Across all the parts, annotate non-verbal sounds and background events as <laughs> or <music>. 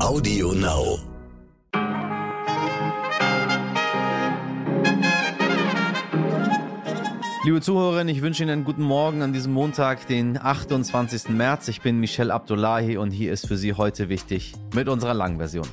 Audio Now. Liebe Zuhörerinnen, ich wünsche Ihnen einen guten Morgen an diesem Montag, den 28. März. Ich bin Michel Abdullahi und hier ist für Sie heute wichtig mit unserer langen Version.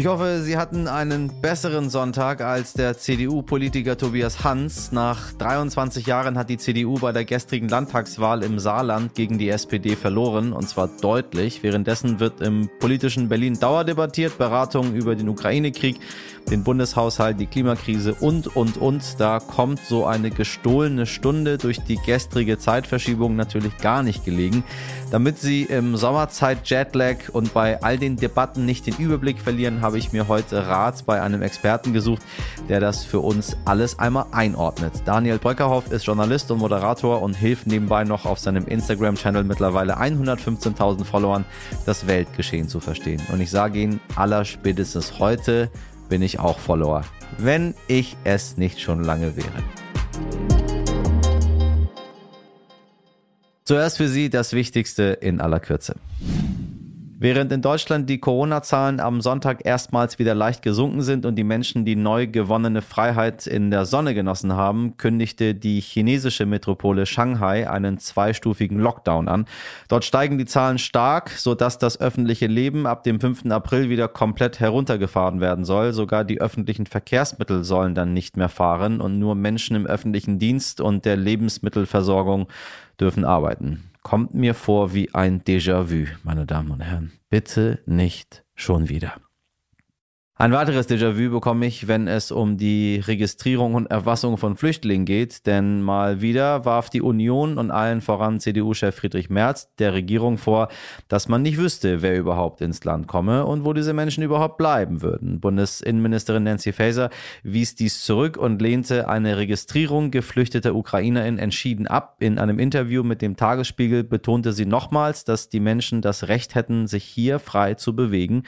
Ich hoffe, Sie hatten einen besseren Sonntag als der CDU-Politiker Tobias Hans. Nach 23 Jahren hat die CDU bei der gestrigen Landtagswahl im Saarland gegen die SPD verloren, und zwar deutlich. Währenddessen wird im politischen Berlin dauerdebattiert, Beratungen über den Ukraine-Krieg, den Bundeshaushalt, die Klimakrise und, und, und. Da kommt so eine gestohlene Stunde durch die gestrige Zeitverschiebung natürlich gar nicht gelegen. Damit Sie im Sommerzeit Jetlag und bei all den Debatten nicht den Überblick verlieren, habe ich mir heute Rat bei einem Experten gesucht, der das für uns alles einmal einordnet. Daniel Bröckerhoff ist Journalist und Moderator und hilft nebenbei noch auf seinem Instagram-Channel mittlerweile 115.000 Followern das Weltgeschehen zu verstehen. Und ich sage Ihnen, allerspätestens heute bin ich auch Follower, wenn ich es nicht schon lange wäre. Zuerst für Sie das Wichtigste in aller Kürze. Während in Deutschland die Corona-Zahlen am Sonntag erstmals wieder leicht gesunken sind und die Menschen die neu gewonnene Freiheit in der Sonne genossen haben, kündigte die chinesische Metropole Shanghai einen zweistufigen Lockdown an. Dort steigen die Zahlen stark, sodass das öffentliche Leben ab dem 5. April wieder komplett heruntergefahren werden soll. Sogar die öffentlichen Verkehrsmittel sollen dann nicht mehr fahren und nur Menschen im öffentlichen Dienst und der Lebensmittelversorgung dürfen arbeiten kommt mir vor wie ein Déjà-vu, meine Damen und Herren. Bitte nicht schon wieder. Ein weiteres Déjà-vu bekomme ich, wenn es um die Registrierung und Erfassung von Flüchtlingen geht, denn mal wieder warf die Union und allen voran CDU-Chef Friedrich Merz der Regierung vor, dass man nicht wüsste, wer überhaupt ins Land komme und wo diese Menschen überhaupt bleiben würden. Bundesinnenministerin Nancy Faeser wies dies zurück und lehnte eine Registrierung geflüchteter UkrainerInnen entschieden ab. In einem Interview mit dem Tagesspiegel betonte sie nochmals, dass die Menschen das Recht hätten, sich hier frei zu bewegen.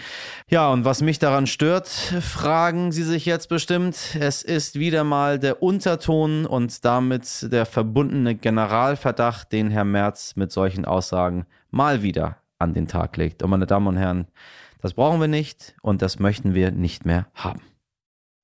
Ja, und was mich daran stört, wird, fragen Sie sich jetzt bestimmt. Es ist wieder mal der Unterton und damit der verbundene Generalverdacht, den Herr Merz mit solchen Aussagen mal wieder an den Tag legt. Und meine Damen und Herren, das brauchen wir nicht und das möchten wir nicht mehr haben.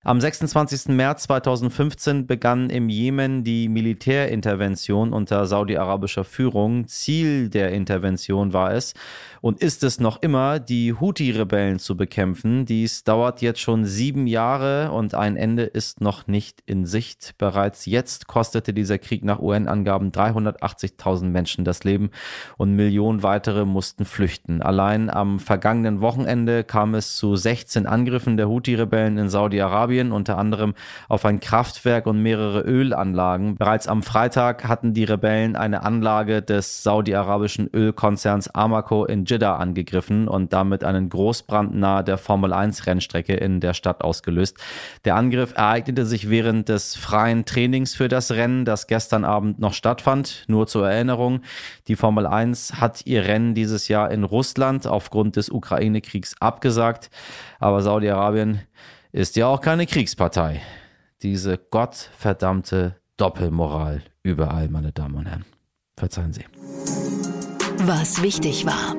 Am 26. März 2015 begann im Jemen die Militärintervention unter saudi-arabischer Führung. Ziel der Intervention war es und ist es noch immer, die Houthi-Rebellen zu bekämpfen. Dies dauert jetzt schon sieben Jahre und ein Ende ist noch nicht in Sicht. Bereits jetzt kostete dieser Krieg nach UN-Angaben 380.000 Menschen das Leben und Millionen weitere mussten flüchten. Allein am vergangenen Wochenende kam es zu 16 Angriffen der Houthi-Rebellen in Saudi-Arabien Saudi-Arabien, unter anderem auf ein Kraftwerk und mehrere Ölanlagen. Bereits am Freitag hatten die Rebellen eine Anlage des saudi-arabischen Ölkonzerns Aramco in Jeddah angegriffen und damit einen Großbrand nahe der Formel 1 Rennstrecke in der Stadt ausgelöst. Der Angriff ereignete sich während des freien Trainings für das Rennen, das gestern Abend noch stattfand. Nur zur Erinnerung, die Formel 1 hat ihr Rennen dieses Jahr in Russland aufgrund des Ukraine-Kriegs abgesagt, aber Saudi-Arabien ist ja auch keine Kriegspartei. Diese gottverdammte Doppelmoral überall, meine Damen und Herren. Verzeihen Sie. Was wichtig war.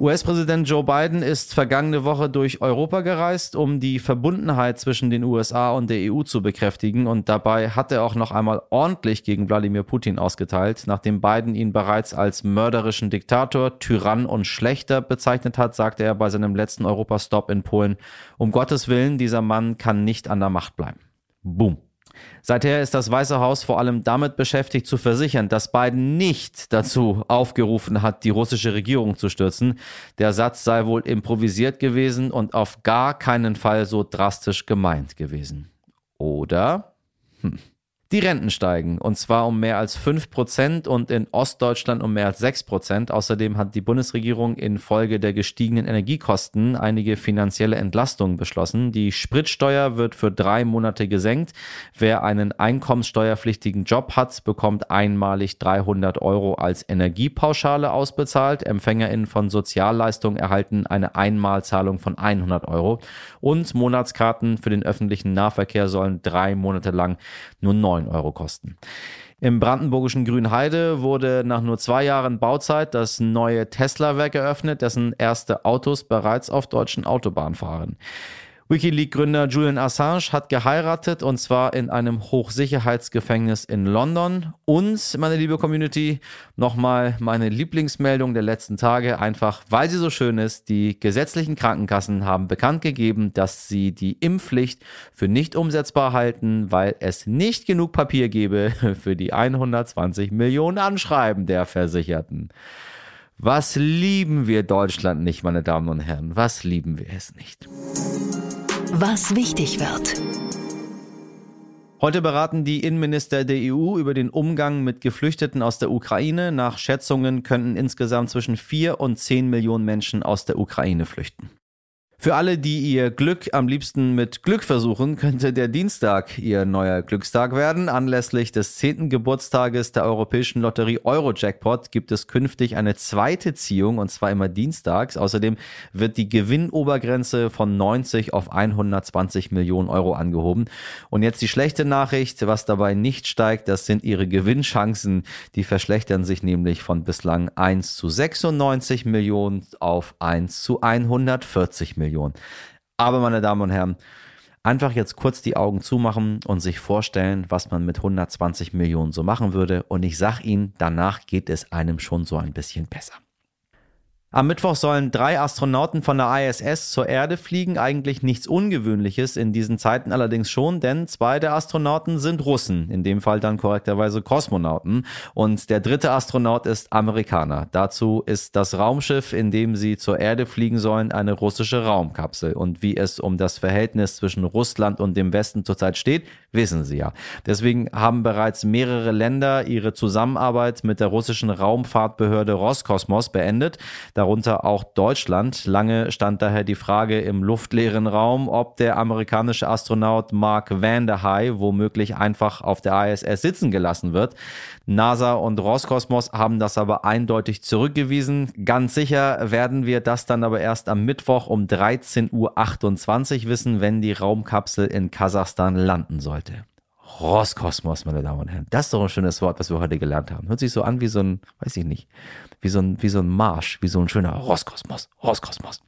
US-Präsident Joe Biden ist vergangene Woche durch Europa gereist, um die Verbundenheit zwischen den USA und der EU zu bekräftigen. Und dabei hat er auch noch einmal ordentlich gegen Wladimir Putin ausgeteilt, nachdem Biden ihn bereits als mörderischen Diktator, Tyrann und Schlechter bezeichnet hat, sagte er bei seinem letzten Europastop in Polen, um Gottes Willen, dieser Mann kann nicht an der Macht bleiben. Boom. Seither ist das Weiße Haus vor allem damit beschäftigt zu versichern, dass Biden nicht dazu aufgerufen hat, die russische Regierung zu stürzen. Der Satz sei wohl improvisiert gewesen und auf gar keinen Fall so drastisch gemeint gewesen. Oder? Hm. Die Renten steigen und zwar um mehr als 5 Prozent und in Ostdeutschland um mehr als 6 Prozent. Außerdem hat die Bundesregierung infolge der gestiegenen Energiekosten einige finanzielle Entlastungen beschlossen. Die Spritsteuer wird für drei Monate gesenkt. Wer einen einkommenssteuerpflichtigen Job hat, bekommt einmalig 300 Euro als Energiepauschale ausbezahlt. EmpfängerInnen von Sozialleistungen erhalten eine Einmalzahlung von 100 Euro und Monatskarten für den öffentlichen Nahverkehr sollen drei Monate lang nur 9 Euro kosten. Im brandenburgischen Grünheide wurde nach nur zwei Jahren Bauzeit das neue Tesla-Werk eröffnet, dessen erste Autos bereits auf deutschen Autobahnen fahren. Wikileaks-Gründer Julian Assange hat geheiratet und zwar in einem Hochsicherheitsgefängnis in London. Und, meine liebe Community, nochmal meine Lieblingsmeldung der letzten Tage, einfach weil sie so schön ist. Die gesetzlichen Krankenkassen haben bekannt gegeben, dass sie die Impfpflicht für nicht umsetzbar halten, weil es nicht genug Papier gebe <laughs> für die 120 Millionen Anschreiben der Versicherten. Was lieben wir Deutschland nicht, meine Damen und Herren? Was lieben wir es nicht? Was wichtig wird. Heute beraten die Innenminister der EU über den Umgang mit Geflüchteten aus der Ukraine. Nach Schätzungen könnten insgesamt zwischen vier und zehn Millionen Menschen aus der Ukraine flüchten. Für alle, die ihr Glück am liebsten mit Glück versuchen, könnte der Dienstag ihr neuer Glückstag werden. Anlässlich des 10. Geburtstages der europäischen Lotterie Eurojackpot gibt es künftig eine zweite Ziehung und zwar immer dienstags. Außerdem wird die Gewinnobergrenze von 90 auf 120 Millionen Euro angehoben. Und jetzt die schlechte Nachricht, was dabei nicht steigt, das sind ihre Gewinnchancen. Die verschlechtern sich nämlich von bislang 1 zu 96 Millionen auf 1 zu 140 Millionen. Millionen. Aber meine Damen und Herren, einfach jetzt kurz die Augen zumachen und sich vorstellen, was man mit 120 Millionen so machen würde. Und ich sage Ihnen, danach geht es einem schon so ein bisschen besser. Am Mittwoch sollen drei Astronauten von der ISS zur Erde fliegen. Eigentlich nichts Ungewöhnliches in diesen Zeiten allerdings schon, denn zwei der Astronauten sind Russen, in dem Fall dann korrekterweise Kosmonauten. Und der dritte Astronaut ist Amerikaner. Dazu ist das Raumschiff, in dem sie zur Erde fliegen sollen, eine russische Raumkapsel. Und wie es um das Verhältnis zwischen Russland und dem Westen zurzeit steht, wissen Sie ja. Deswegen haben bereits mehrere Länder ihre Zusammenarbeit mit der russischen Raumfahrtbehörde Roskosmos beendet. Da darunter auch Deutschland. Lange stand daher die Frage im luftleeren Raum, ob der amerikanische Astronaut Mark Van womöglich einfach auf der ISS sitzen gelassen wird. NASA und Roskosmos haben das aber eindeutig zurückgewiesen. Ganz sicher werden wir das dann aber erst am Mittwoch um 13.28 Uhr wissen, wenn die Raumkapsel in Kasachstan landen sollte. Roskosmos, meine Damen und Herren. Das ist doch ein schönes Wort, was wir heute gelernt haben. Hört sich so an wie so ein, weiß ich nicht, wie so ein, wie so ein Marsch, wie so ein schöner Roskosmos, Roskosmos.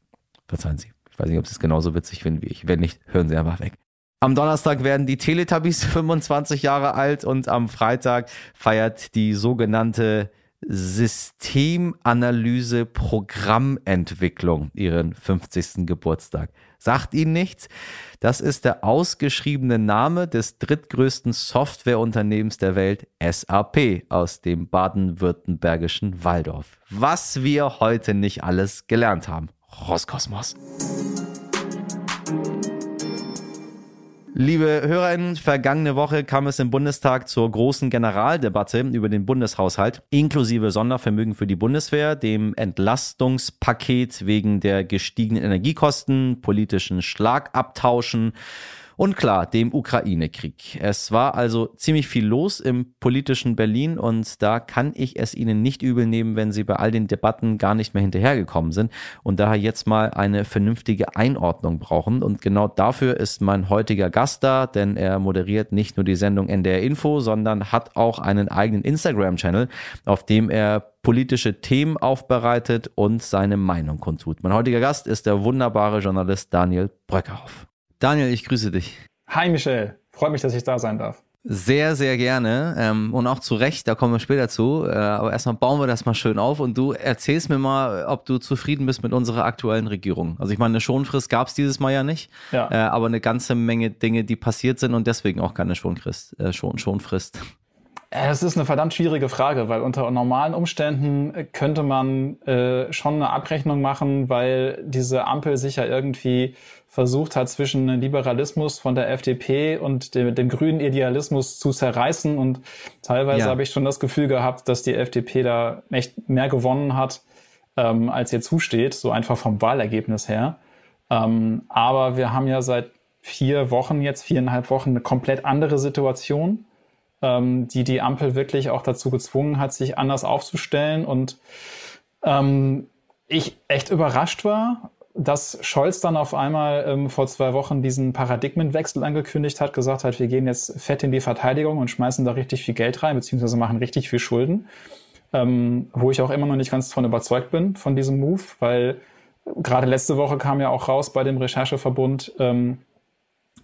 Verzeihen Sie. Ich weiß nicht, ob Sie es genauso witzig finden wie ich. Wenn nicht, hören Sie einfach weg. Am Donnerstag werden die Teletubbies <laughs> 25 Jahre alt und am Freitag feiert die sogenannte Systemanalyse Programmentwicklung ihren 50. Geburtstag. Sagt Ihnen nichts? Das ist der ausgeschriebene Name des drittgrößten Softwareunternehmens der Welt, SAP, aus dem baden-württembergischen Waldorf. Was wir heute nicht alles gelernt haben. Roskosmos. Liebe HörerInnen, vergangene Woche kam es im Bundestag zur großen Generaldebatte über den Bundeshaushalt, inklusive Sondervermögen für die Bundeswehr, dem Entlastungspaket wegen der gestiegenen Energiekosten, politischen Schlagabtauschen und klar, dem Ukraine-Krieg. Es war also ziemlich viel los im politischen Berlin und da kann ich es Ihnen nicht übel nehmen, wenn Sie bei all den Debatten gar nicht mehr hinterhergekommen sind und daher jetzt mal eine vernünftige Einordnung brauchen. Und genau dafür ist mein heutiger Gast da, denn er moderiert nicht nur die Sendung NDR Info, sondern hat auch einen eigenen Instagram-Channel, auf dem er politische Themen aufbereitet und seine Meinung kundtut. Mein heutiger Gast ist der wunderbare Journalist Daniel Bröckerhoff. Daniel, ich grüße dich. Hi Michel, freut mich, dass ich da sein darf. Sehr, sehr gerne ähm, und auch zu Recht, da kommen wir später zu. Äh, aber erstmal bauen wir das mal schön auf und du erzählst mir mal, ob du zufrieden bist mit unserer aktuellen Regierung. Also ich meine, eine Schonfrist gab es dieses Mal ja nicht, ja. Äh, aber eine ganze Menge Dinge, die passiert sind und deswegen auch keine Schonfrist. Äh, Schon, Schonfrist. Es ist eine verdammt schwierige Frage, weil unter normalen Umständen könnte man äh, schon eine Abrechnung machen, weil diese Ampel sich ja irgendwie versucht hat, zwischen Liberalismus von der FDP und dem, dem grünen Idealismus zu zerreißen. Und teilweise ja. habe ich schon das Gefühl gehabt, dass die FDP da echt mehr gewonnen hat, ähm, als ihr zusteht, so einfach vom Wahlergebnis her. Ähm, aber wir haben ja seit vier Wochen, jetzt viereinhalb Wochen, eine komplett andere Situation, ähm, die die Ampel wirklich auch dazu gezwungen hat, sich anders aufzustellen. Und ähm, ich echt überrascht war, dass Scholz dann auf einmal ähm, vor zwei Wochen diesen Paradigmenwechsel angekündigt hat, gesagt hat, wir gehen jetzt fett in die Verteidigung und schmeißen da richtig viel Geld rein, beziehungsweise machen richtig viel Schulden. Ähm, wo ich auch immer noch nicht ganz von überzeugt bin, von diesem Move, weil gerade letzte Woche kam ja auch raus bei dem Rechercheverbund, ähm,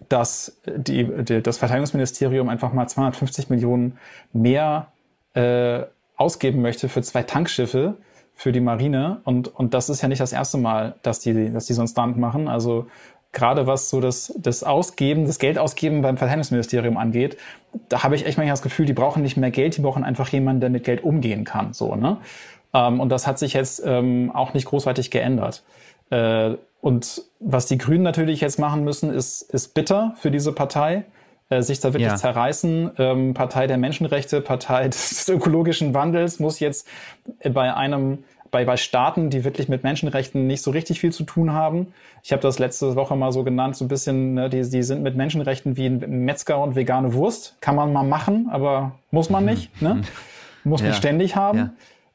dass die, die, das Verteidigungsministerium einfach mal 250 Millionen mehr äh, ausgeben möchte für zwei Tankschiffe für die Marine. Und, und das ist ja nicht das erste Mal, dass die, dass die so einen Stunt machen. Also gerade was so das, das Ausgeben, das Geldausgeben beim Verteidigungsministerium angeht, da habe ich echt manchmal das Gefühl, die brauchen nicht mehr Geld, die brauchen einfach jemanden, der mit Geld umgehen kann. So, ne? Ähm, und das hat sich jetzt ähm, auch nicht großartig geändert. Äh, und was die Grünen natürlich jetzt machen müssen, ist, ist bitter für diese Partei, äh, sich da wirklich ja. zerreißen. Ähm, Partei der Menschenrechte, Partei <laughs> des ökologischen Wandels muss jetzt bei einem bei, bei Staaten, die wirklich mit Menschenrechten nicht so richtig viel zu tun haben. Ich habe das letzte Woche mal so genannt, so ein bisschen, ne, die, die sind mit Menschenrechten wie ein Metzger und vegane Wurst. Kann man mal machen, aber muss man nicht. Ne? Muss ja. nicht ständig haben.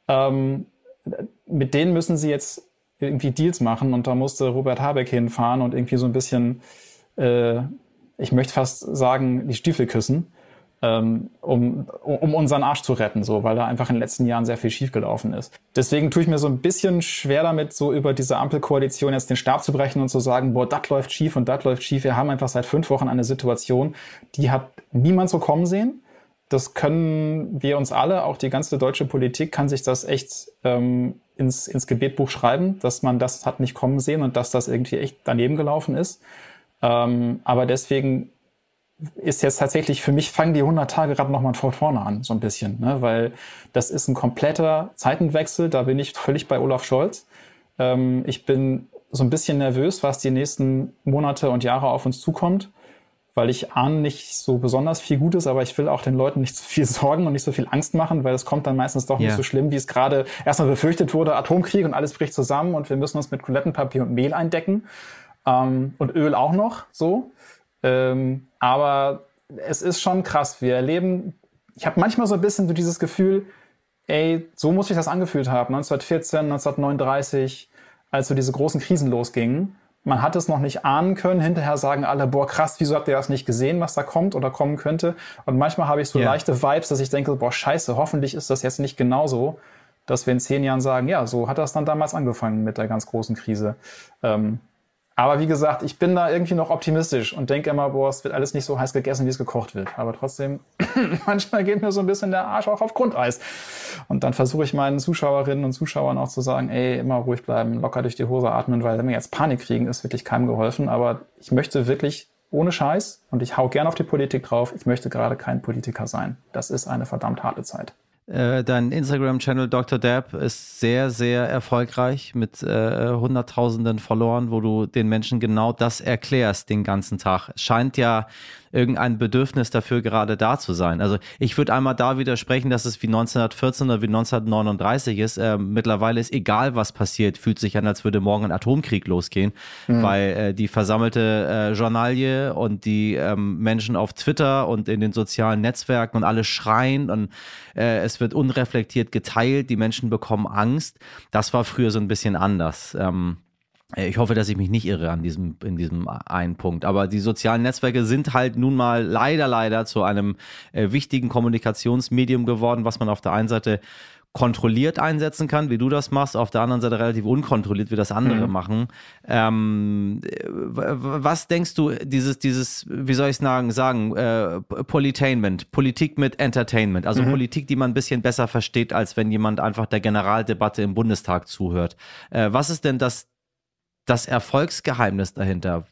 Ja. Ähm, mit denen müssen sie jetzt irgendwie Deals machen und da musste Robert Habeck hinfahren und irgendwie so ein bisschen, äh, ich möchte fast sagen, die Stiefel küssen ähm, um, um unseren Arsch zu retten, so, weil da einfach in den letzten Jahren sehr viel schiefgelaufen ist. Deswegen tue ich mir so ein bisschen schwer damit, so über diese Ampelkoalition jetzt den Stab zu brechen und zu sagen, boah, das läuft schief und das läuft schief. Wir haben einfach seit fünf Wochen eine Situation, die hat niemand so kommen sehen. Das können wir uns alle, auch die ganze deutsche Politik kann sich das echt ähm, ins, ins Gebetbuch schreiben, dass man das hat nicht kommen sehen und dass das irgendwie echt daneben gelaufen ist. Ähm, aber deswegen ist jetzt tatsächlich, für mich fangen die 100 Tage gerade nochmal von vorne an, so ein bisschen, ne? weil das ist ein kompletter Zeitenwechsel, da bin ich völlig bei Olaf Scholz. Ähm, ich bin so ein bisschen nervös, was die nächsten Monate und Jahre auf uns zukommt, weil ich ahne nicht so besonders viel Gutes, aber ich will auch den Leuten nicht zu viel <laughs> Sorgen und nicht so viel Angst machen, weil es kommt dann meistens doch yeah. nicht so schlimm, wie es gerade erstmal befürchtet wurde, Atomkrieg und alles bricht zusammen und wir müssen uns mit Toilettenpapier und Mehl eindecken ähm, und Öl auch noch so. Ähm, aber es ist schon krass. Wir erleben, ich habe manchmal so ein bisschen so dieses Gefühl, ey, so muss sich das angefühlt haben, 1914, 1939, als so diese großen Krisen losgingen. Man hat es noch nicht ahnen können. Hinterher sagen alle, boah, krass, wieso habt ihr das nicht gesehen, was da kommt oder kommen könnte? Und manchmal habe ich so ja. leichte Vibes, dass ich denke, boah, scheiße, hoffentlich ist das jetzt nicht genauso, dass wir in zehn Jahren sagen, ja, so hat das dann damals angefangen mit der ganz großen Krise. Ähm, aber wie gesagt, ich bin da irgendwie noch optimistisch und denke immer, boah, es wird alles nicht so heiß gegessen, wie es gekocht wird. Aber trotzdem, <clears throat> manchmal geht mir so ein bisschen der Arsch auch auf Grundeis. Und dann versuche ich meinen Zuschauerinnen und Zuschauern auch zu sagen, ey, immer ruhig bleiben, locker durch die Hose atmen, weil wenn wir jetzt Panik kriegen, ist wirklich keinem geholfen. Aber ich möchte wirklich ohne Scheiß und ich hau gern auf die Politik drauf. Ich möchte gerade kein Politiker sein. Das ist eine verdammt harte Zeit. Äh, dein Instagram-Channel Dr. Dab ist sehr, sehr erfolgreich mit äh, Hunderttausenden Followern, wo du den Menschen genau das erklärst den ganzen Tag. Es scheint ja irgendein Bedürfnis dafür gerade da zu sein. Also ich würde einmal da widersprechen, dass es wie 1914 oder wie 1939 ist. Äh, mittlerweile ist egal, was passiert, fühlt sich an, als würde morgen ein Atomkrieg losgehen, mhm. weil äh, die versammelte äh, Journalie und die ähm, Menschen auf Twitter und in den sozialen Netzwerken und alle schreien und äh, es wird unreflektiert geteilt, die Menschen bekommen Angst. Das war früher so ein bisschen anders. Ähm, äh, ich hoffe, dass ich mich nicht irre an diesem, in diesem einen Punkt. Aber die sozialen Netzwerke sind halt nun mal leider, leider zu einem äh, wichtigen Kommunikationsmedium geworden, was man auf der einen Seite kontrolliert einsetzen kann, wie du das machst, auf der anderen Seite relativ unkontrolliert, wie das andere mhm. machen. Ähm, was denkst du, dieses, dieses, wie soll ich sagen, sagen, äh, Politainment, Politik mit Entertainment, also mhm. Politik, die man ein bisschen besser versteht, als wenn jemand einfach der Generaldebatte im Bundestag zuhört. Äh, was ist denn das das Erfolgsgeheimnis dahinter?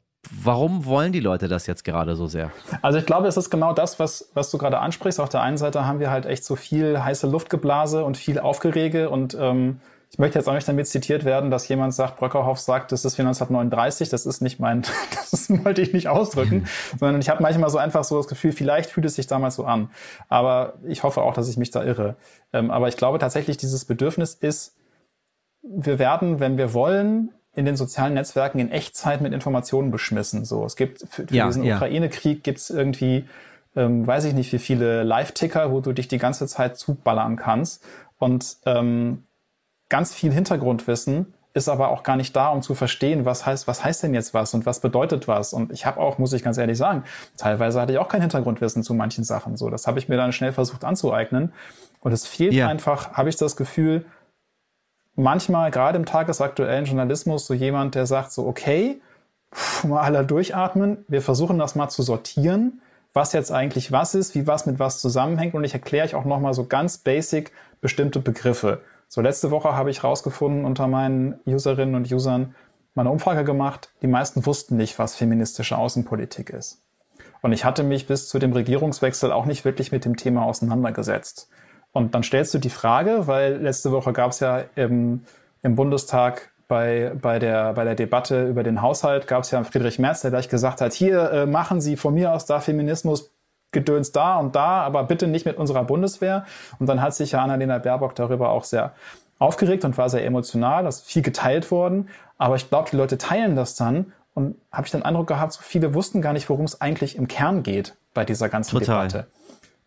Warum wollen die Leute das jetzt gerade so sehr? Also ich glaube, es ist genau das, was, was du gerade ansprichst. Auf der einen Seite haben wir halt echt so viel heiße Luftgeblase und viel Aufgerege und ähm, ich möchte jetzt auch nicht damit zitiert werden, dass jemand sagt, Bröckerhoff sagt, das ist wie 1939, das ist nicht mein, <laughs> das wollte ich nicht ausdrücken, <laughs> sondern ich habe manchmal so einfach so das Gefühl, vielleicht fühlt es sich damals so an. Aber ich hoffe auch, dass ich mich da irre. Ähm, aber ich glaube tatsächlich, dieses Bedürfnis ist, wir werden, wenn wir wollen, in den sozialen Netzwerken in Echtzeit mit Informationen beschmissen. So, es gibt für, für ja, diesen ja. Ukraine-Krieg gibt's irgendwie, ähm, weiß ich nicht, wie viele Live-Ticker, wo du dich die ganze Zeit zuballern kannst und ähm, ganz viel Hintergrundwissen ist aber auch gar nicht da, um zu verstehen, was heißt, was heißt denn jetzt was und was bedeutet was. Und ich habe auch, muss ich ganz ehrlich sagen, teilweise hatte ich auch kein Hintergrundwissen zu manchen Sachen. So, das habe ich mir dann schnell versucht anzueignen. Und es fehlt ja. einfach, habe ich das Gefühl, manchmal gerade im tagesaktuellen Journalismus so jemand, der sagt so, okay, pff, mal alle durchatmen, wir versuchen das mal zu sortieren, was jetzt eigentlich was ist, wie was mit was zusammenhängt und ich erkläre euch auch nochmal so ganz basic bestimmte Begriffe. So, letzte Woche habe ich rausgefunden unter meinen Userinnen und Usern mal eine Umfrage gemacht. Die meisten wussten nicht, was feministische Außenpolitik ist. Und ich hatte mich bis zu dem Regierungswechsel auch nicht wirklich mit dem Thema auseinandergesetzt. Und dann stellst du die Frage, weil letzte Woche gab es ja im, im Bundestag bei, bei, der, bei der Debatte über den Haushalt, gab es ja Friedrich Merz, der gleich gesagt hat, hier äh, machen Sie von mir aus da Feminismus Gedöns da und da, aber bitte nicht mit unserer Bundeswehr. Und dann hat sich ja Annalena Baerbock darüber auch sehr aufgeregt und war sehr emotional. Das ist viel geteilt worden. Aber ich glaube, die Leute teilen das dann und habe ich den Eindruck gehabt, so viele wussten gar nicht, worum es eigentlich im Kern geht bei dieser ganzen Total. Debatte.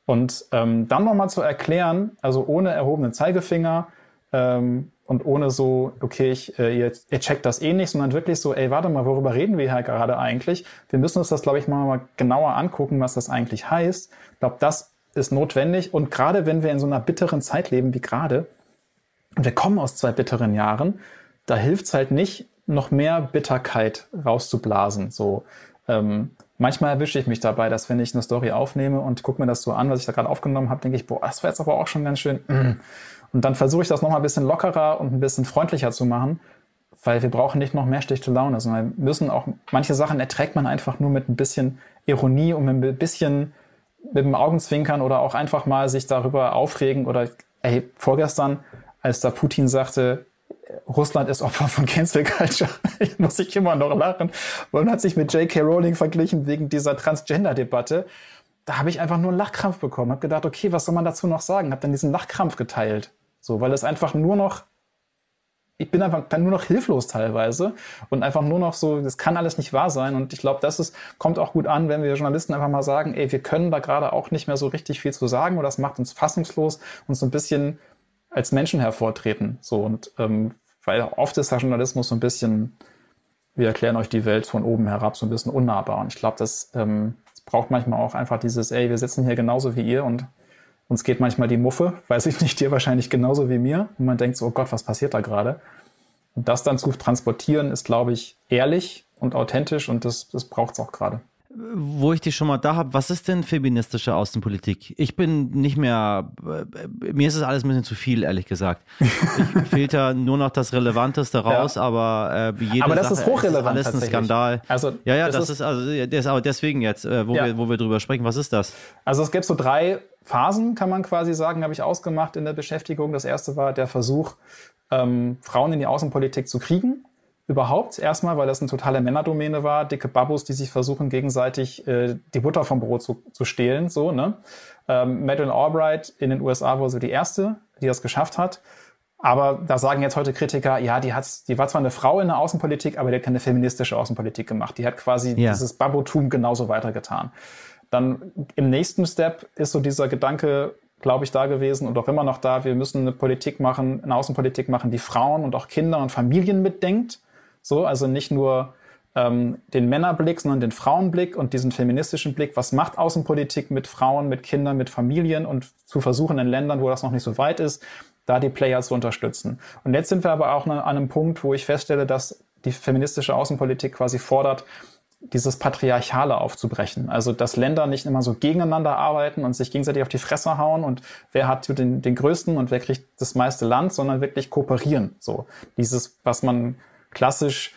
Und ähm, dann nochmal zu erklären, also ohne erhobenen Zeigefinger, ähm, und ohne so, okay, ich, äh, ihr, ihr checkt das eh nicht, sondern wirklich so, ey, warte mal, worüber reden wir hier gerade eigentlich? Wir müssen uns das, glaube ich, mal, genauer angucken, was das eigentlich heißt. Ich glaube, das ist notwendig. Und gerade wenn wir in so einer bitteren Zeit leben wie gerade, und wir kommen aus zwei bitteren Jahren, da hilft es halt nicht, noch mehr Bitterkeit rauszublasen. So, ähm, manchmal erwische ich mich dabei, dass wenn ich eine Story aufnehme und gucke mir das so an, was ich da gerade aufgenommen habe, denke ich, boah, das war jetzt aber auch schon ganz schön. Mm. Und dann versuche ich das nochmal ein bisschen lockerer und ein bisschen freundlicher zu machen, weil wir brauchen nicht noch mehr schlechte Laune, sondern wir müssen auch, manche Sachen erträgt man einfach nur mit ein bisschen Ironie und mit ein bisschen mit dem Augenzwinkern oder auch einfach mal sich darüber aufregen oder ey, vorgestern, als da Putin sagte, Russland ist Opfer von Cancel Culture, <laughs> muss ich immer noch lachen. Und hat sich mit J.K. Rowling verglichen wegen dieser Transgender-Debatte da habe ich einfach nur einen Lachkrampf bekommen. Habe gedacht, okay, was soll man dazu noch sagen? Habe dann diesen Lachkrampf geteilt. So, weil es einfach nur noch, ich bin einfach nur noch hilflos teilweise und einfach nur noch so, das kann alles nicht wahr sein. Und ich glaube, das ist, kommt auch gut an, wenn wir Journalisten einfach mal sagen, ey, wir können da gerade auch nicht mehr so richtig viel zu sagen oder das macht uns fassungslos und so ein bisschen als Menschen hervortreten. So und ähm, weil oft ist der Journalismus so ein bisschen, wir erklären euch die Welt von oben herab, so ein bisschen unnahbar. Und ich glaube, das ähm, braucht manchmal auch einfach dieses, ey, wir sitzen hier genauso wie ihr und uns geht manchmal die Muffe, <laughs> weiß ich nicht, dir wahrscheinlich genauso wie mir. Und man denkt so, oh Gott, was passiert da gerade? Und das dann zu transportieren, ist, glaube ich, ehrlich und authentisch und das, das braucht es auch gerade wo ich dich schon mal da habe, was ist denn feministische Außenpolitik? Ich bin nicht mehr, äh, mir ist es alles ein bisschen zu viel, ehrlich gesagt. Ich <laughs> filter nur noch das Relevanteste raus, ja. aber äh, jede Aber das Sache, ist hochrelevant. Ist alles ein Skandal. Also, ja, ja, das, das ist, ist, also das, aber deswegen jetzt, äh, wo, ja. wir, wo wir drüber sprechen, was ist das? Also es gibt so drei Phasen, kann man quasi sagen, habe ich ausgemacht in der Beschäftigung. Das erste war der Versuch, ähm, Frauen in die Außenpolitik zu kriegen überhaupt. Erstmal, weil das eine totale Männerdomäne war, dicke Babus, die sich versuchen, gegenseitig äh, die Butter vom Brot zu, zu stehlen. So, ne? Ähm, Madeleine Albright in den USA war so die erste, die das geschafft hat. Aber da sagen jetzt heute Kritiker, ja, die, hat, die war zwar eine Frau in der Außenpolitik, aber die hat keine feministische Außenpolitik gemacht. Die hat quasi ja. dieses Babotum genauso weitergetan. Dann im nächsten Step ist so dieser Gedanke, glaube ich, da gewesen und auch immer noch da, wir müssen eine Politik machen, eine Außenpolitik machen, die Frauen und auch Kinder und Familien mitdenkt so, also nicht nur ähm, den Männerblick, sondern den Frauenblick und diesen feministischen Blick. Was macht Außenpolitik mit Frauen, mit Kindern, mit Familien und zu versuchen in Ländern, wo das noch nicht so weit ist, da die Player zu unterstützen. Und jetzt sind wir aber auch an einem Punkt, wo ich feststelle, dass die feministische Außenpolitik quasi fordert, dieses Patriarchale aufzubrechen. Also, dass Länder nicht immer so gegeneinander arbeiten und sich gegenseitig auf die Fresse hauen und wer hat den, den größten und wer kriegt das meiste Land, sondern wirklich kooperieren. So, dieses, was man klassisch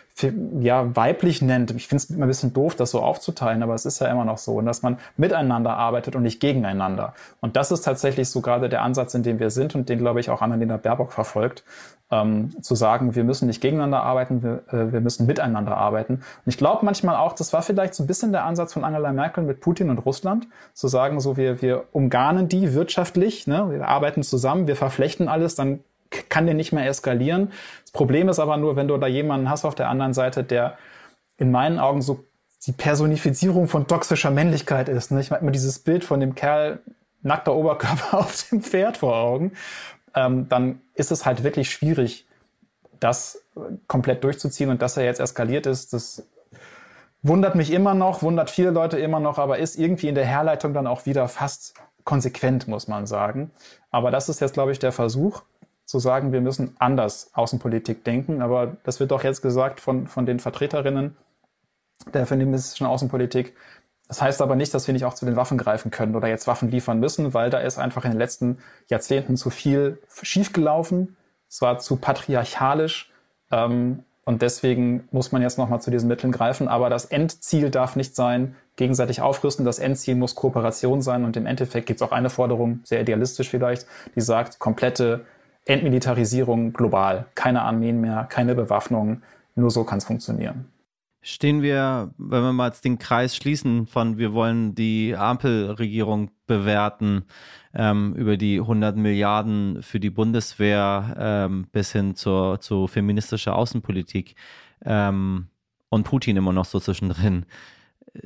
ja, weiblich nennt. Ich finde es immer ein bisschen doof, das so aufzuteilen, aber es ist ja immer noch so, dass man miteinander arbeitet und nicht gegeneinander. Und das ist tatsächlich so gerade der Ansatz, in dem wir sind und den, glaube ich, auch Annalena Baerbock verfolgt, ähm, zu sagen, wir müssen nicht gegeneinander arbeiten, wir, äh, wir müssen miteinander arbeiten. Und ich glaube manchmal auch, das war vielleicht so ein bisschen der Ansatz von Angela Merkel mit Putin und Russland, zu sagen, so wir, wir umgarnen die wirtschaftlich, ne? wir arbeiten zusammen, wir verflechten alles, dann kann der nicht mehr eskalieren. Das Problem ist aber nur, wenn du da jemanden hast auf der anderen Seite, der in meinen Augen so die Personifizierung von toxischer Männlichkeit ist. Ne? Ich meine immer dieses Bild von dem Kerl nackter Oberkörper <laughs> auf dem Pferd vor Augen. Ähm, dann ist es halt wirklich schwierig, das komplett durchzuziehen und dass er jetzt eskaliert ist, das wundert mich immer noch, wundert viele Leute immer noch, aber ist irgendwie in der Herleitung dann auch wieder fast konsequent, muss man sagen. Aber das ist jetzt, glaube ich, der Versuch, zu sagen, wir müssen anders Außenpolitik denken. Aber das wird doch jetzt gesagt von, von den Vertreterinnen der feministischen Außenpolitik. Das heißt aber nicht, dass wir nicht auch zu den Waffen greifen können oder jetzt Waffen liefern müssen, weil da ist einfach in den letzten Jahrzehnten zu viel schiefgelaufen. Es war zu patriarchalisch. Ähm, und deswegen muss man jetzt nochmal zu diesen Mitteln greifen. Aber das Endziel darf nicht sein, gegenseitig aufrüsten. Das Endziel muss Kooperation sein. Und im Endeffekt gibt es auch eine Forderung, sehr idealistisch vielleicht, die sagt, komplette Entmilitarisierung global. Keine Armeen mehr, keine Bewaffnung. Nur so kann es funktionieren. Stehen wir, wenn wir mal jetzt den Kreis schließen von, wir wollen die Ampelregierung bewerten, ähm, über die 100 Milliarden für die Bundeswehr ähm, bis hin zur, zu feministischer Außenpolitik ähm, und Putin immer noch so zwischendrin.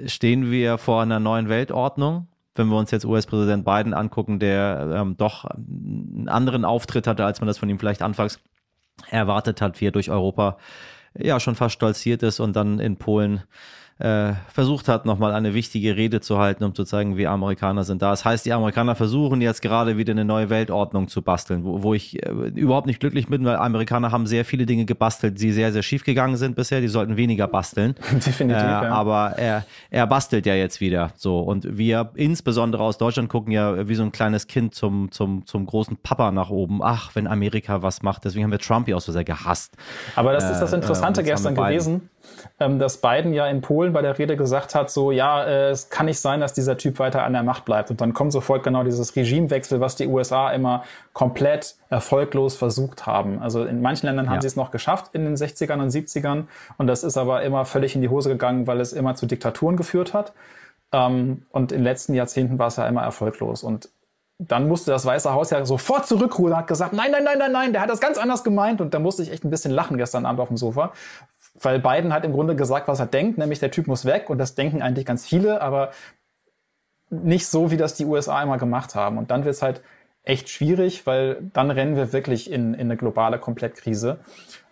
Stehen wir vor einer neuen Weltordnung? Wenn wir uns jetzt US-Präsident Biden angucken, der ähm, doch einen anderen Auftritt hatte, als man das von ihm vielleicht anfangs erwartet hat, wie er durch Europa ja schon fast stolziert ist und dann in Polen äh, versucht hat, nochmal eine wichtige Rede zu halten, um zu zeigen, wie Amerikaner sind da. Das heißt, die Amerikaner versuchen jetzt gerade wieder eine neue Weltordnung zu basteln, wo, wo ich äh, überhaupt nicht glücklich bin, weil Amerikaner haben sehr viele Dinge gebastelt, die sehr, sehr schief gegangen sind bisher. Die sollten weniger basteln. <laughs> Definitiv. Äh, ja. Aber er, er bastelt ja jetzt wieder so. Und wir insbesondere aus Deutschland gucken ja wie so ein kleines Kind zum, zum, zum großen Papa nach oben. Ach, wenn Amerika was macht. Deswegen haben wir Trump ja auch so sehr gehasst. Aber das ist das äh, Interessante äh, gestern gewesen dass Biden ja in Polen bei der Rede gesagt hat, so ja, äh, es kann nicht sein, dass dieser Typ weiter an der Macht bleibt. Und dann kommt sofort genau dieses Regimewechsel, was die USA immer komplett erfolglos versucht haben. Also in manchen Ländern haben ja. sie es noch geschafft in den 60ern und 70ern. Und das ist aber immer völlig in die Hose gegangen, weil es immer zu Diktaturen geführt hat. Ähm, und in den letzten Jahrzehnten war es ja immer erfolglos. Und dann musste das Weiße Haus ja sofort zurückrudern, und hat gesagt, nein, nein, nein, nein, nein, der hat das ganz anders gemeint. Und da musste ich echt ein bisschen lachen gestern Abend auf dem Sofa, weil Biden hat im Grunde gesagt, was er denkt, nämlich der Typ muss weg und das denken eigentlich ganz viele, aber nicht so, wie das die USA immer gemacht haben. Und dann wird es halt echt schwierig, weil dann rennen wir wirklich in, in eine globale Komplettkrise.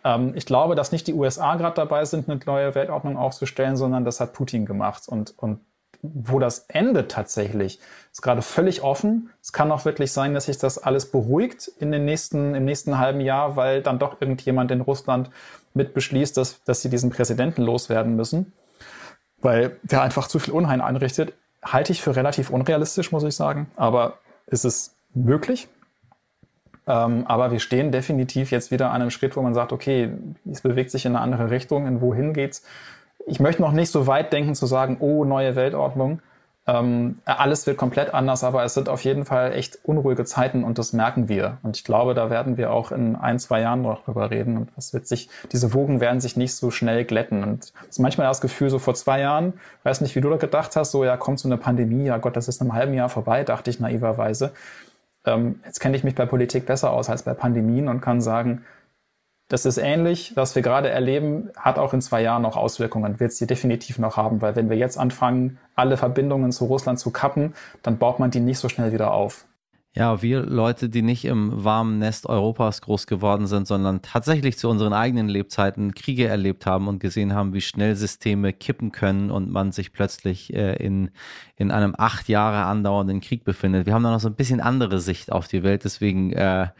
Ähm, ich glaube, dass nicht die USA gerade dabei sind, eine neue Weltordnung aufzustellen, sondern das hat Putin gemacht. Und, und wo das endet tatsächlich, ist gerade völlig offen. Es kann auch wirklich sein, dass sich das alles beruhigt in den nächsten, im nächsten halben Jahr, weil dann doch irgendjemand in Russland mit beschließt, dass, dass sie diesen Präsidenten loswerden müssen, weil der einfach zu viel Unheil anrichtet, halte ich für relativ unrealistisch, muss ich sagen. Aber ist es möglich? Ähm, aber wir stehen definitiv jetzt wieder an einem Schritt, wo man sagt, okay, es bewegt sich in eine andere Richtung, in wohin geht's? Ich möchte noch nicht so weit denken zu sagen, oh, neue Weltordnung. Ähm, alles wird komplett anders, aber es sind auf jeden Fall echt unruhige Zeiten und das merken wir. Und ich glaube, da werden wir auch in ein, zwei Jahren noch drüber reden. Und was wird sich, diese Wogen werden sich nicht so schnell glätten. Und es ist manchmal das Gefühl, so vor zwei Jahren, weiß nicht, wie du da gedacht hast, so ja, kommt so eine Pandemie, ja Gott, das ist in einem halben Jahr vorbei, dachte ich naiverweise. Ähm, jetzt kenne ich mich bei Politik besser aus als bei Pandemien und kann sagen, das ist ähnlich, was wir gerade erleben, hat auch in zwei Jahren noch Auswirkungen, wird sie definitiv noch haben, weil wenn wir jetzt anfangen, alle Verbindungen zu Russland zu kappen, dann baut man die nicht so schnell wieder auf. Ja, wir Leute, die nicht im warmen Nest Europas groß geworden sind, sondern tatsächlich zu unseren eigenen Lebzeiten Kriege erlebt haben und gesehen haben, wie schnell Systeme kippen können und man sich plötzlich äh, in, in einem acht Jahre andauernden Krieg befindet. Wir haben da noch so ein bisschen andere Sicht auf die Welt, deswegen äh,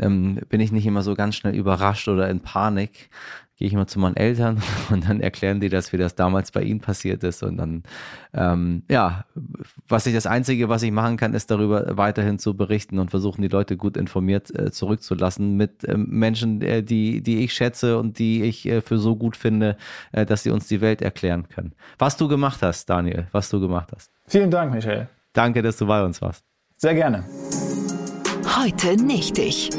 ähm, bin ich nicht immer so ganz schnell überrascht oder in Panik gehe ich immer zu meinen Eltern <laughs> und dann erklären die das, wie das damals bei ihnen passiert ist. Und dann, ähm, ja, was ich das Einzige, was ich machen kann, ist darüber weiterhin zu berichten und versuchen, die Leute gut informiert äh, zurückzulassen mit äh, Menschen, äh, die, die ich schätze und die ich äh, für so gut finde, äh, dass sie uns die Welt erklären können. Was du gemacht hast, Daniel, was du gemacht hast. Vielen Dank, Michael. Danke, dass du bei uns warst. Sehr gerne. Heute nicht ich.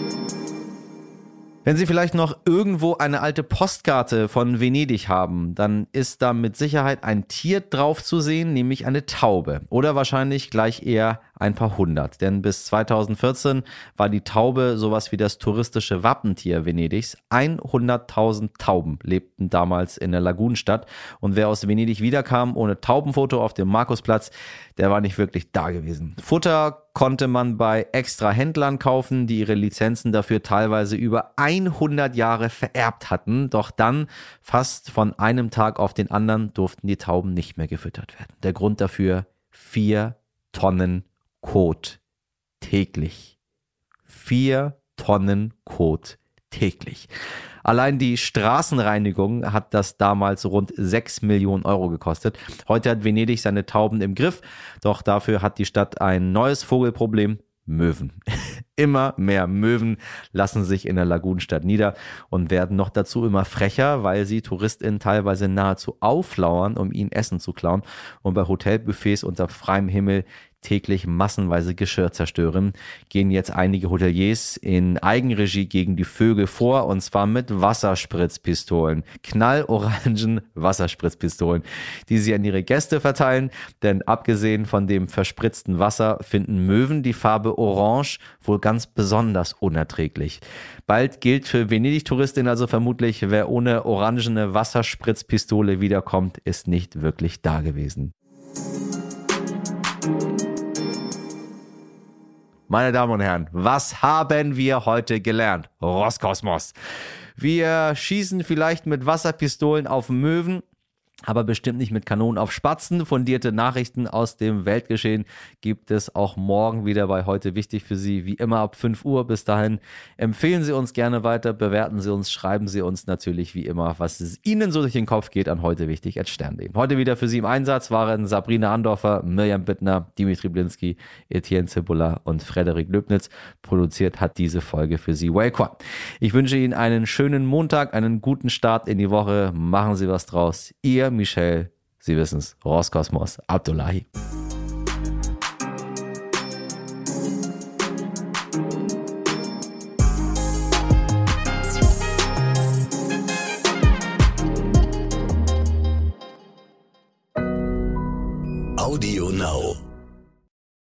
Wenn Sie vielleicht noch irgendwo eine alte Postkarte von Venedig haben, dann ist da mit Sicherheit ein Tier drauf zu sehen, nämlich eine Taube. Oder wahrscheinlich gleich eher ein paar hundert. Denn bis 2014 war die Taube sowas wie das touristische Wappentier Venedigs. 100.000 Tauben lebten damals in der Lagunenstadt. Und wer aus Venedig wiederkam ohne Taubenfoto auf dem Markusplatz, der war nicht wirklich da gewesen. Futter konnte man bei extra Händlern kaufen, die ihre Lizenzen dafür teilweise über 100 Jahre vererbt hatten. Doch dann, fast von einem Tag auf den anderen, durften die Tauben nicht mehr gefüttert werden. Der Grund dafür, vier Tonnen Kot täglich. Vier Tonnen Kot täglich. Allein die Straßenreinigung hat das damals rund 6 Millionen Euro gekostet. Heute hat Venedig seine Tauben im Griff, doch dafür hat die Stadt ein neues Vogelproblem. Möwen. <laughs> immer mehr Möwen lassen sich in der Lagunenstadt nieder und werden noch dazu immer frecher, weil sie TouristInnen teilweise nahezu auflauern, um ihnen Essen zu klauen und bei Hotelbuffets unter freiem Himmel täglich massenweise Geschirr zerstören, gehen jetzt einige Hoteliers in Eigenregie gegen die Vögel vor und zwar mit Wasserspritzpistolen, knallorangen Wasserspritzpistolen, die sie an ihre Gäste verteilen, denn abgesehen von dem verspritzten Wasser finden Möwen die Farbe Orange wohl ganz besonders unerträglich. Bald gilt für Venedig-Touristin also vermutlich, wer ohne orangene Wasserspritzpistole wiederkommt, ist nicht wirklich da gewesen. Meine Damen und Herren, was haben wir heute gelernt? Roskosmos. Wir schießen vielleicht mit Wasserpistolen auf Möwen, aber bestimmt nicht mit Kanonen auf Spatzen. Fundierte Nachrichten aus dem Weltgeschehen gibt es auch morgen wieder bei heute wichtig für Sie, wie immer ab 5 Uhr. Bis dahin empfehlen Sie uns gerne weiter, bewerten Sie uns, schreiben Sie uns natürlich wie immer, was es Ihnen so durch den Kopf geht an heute wichtig als Stern.de. Heute wieder für Sie im Einsatz waren Sabrina Andorfer, Mirjam Bittner, Dimitri Blinski, Etienne Zibulla und Frederik Löbnitz. Produziert hat diese Folge für Sie Wayquan. Ich wünsche Ihnen einen schönen Montag, einen guten Start in die Woche. Machen Sie was draus. Ihr Michel, Sie wissen es, Roskosmos, Abdullahi.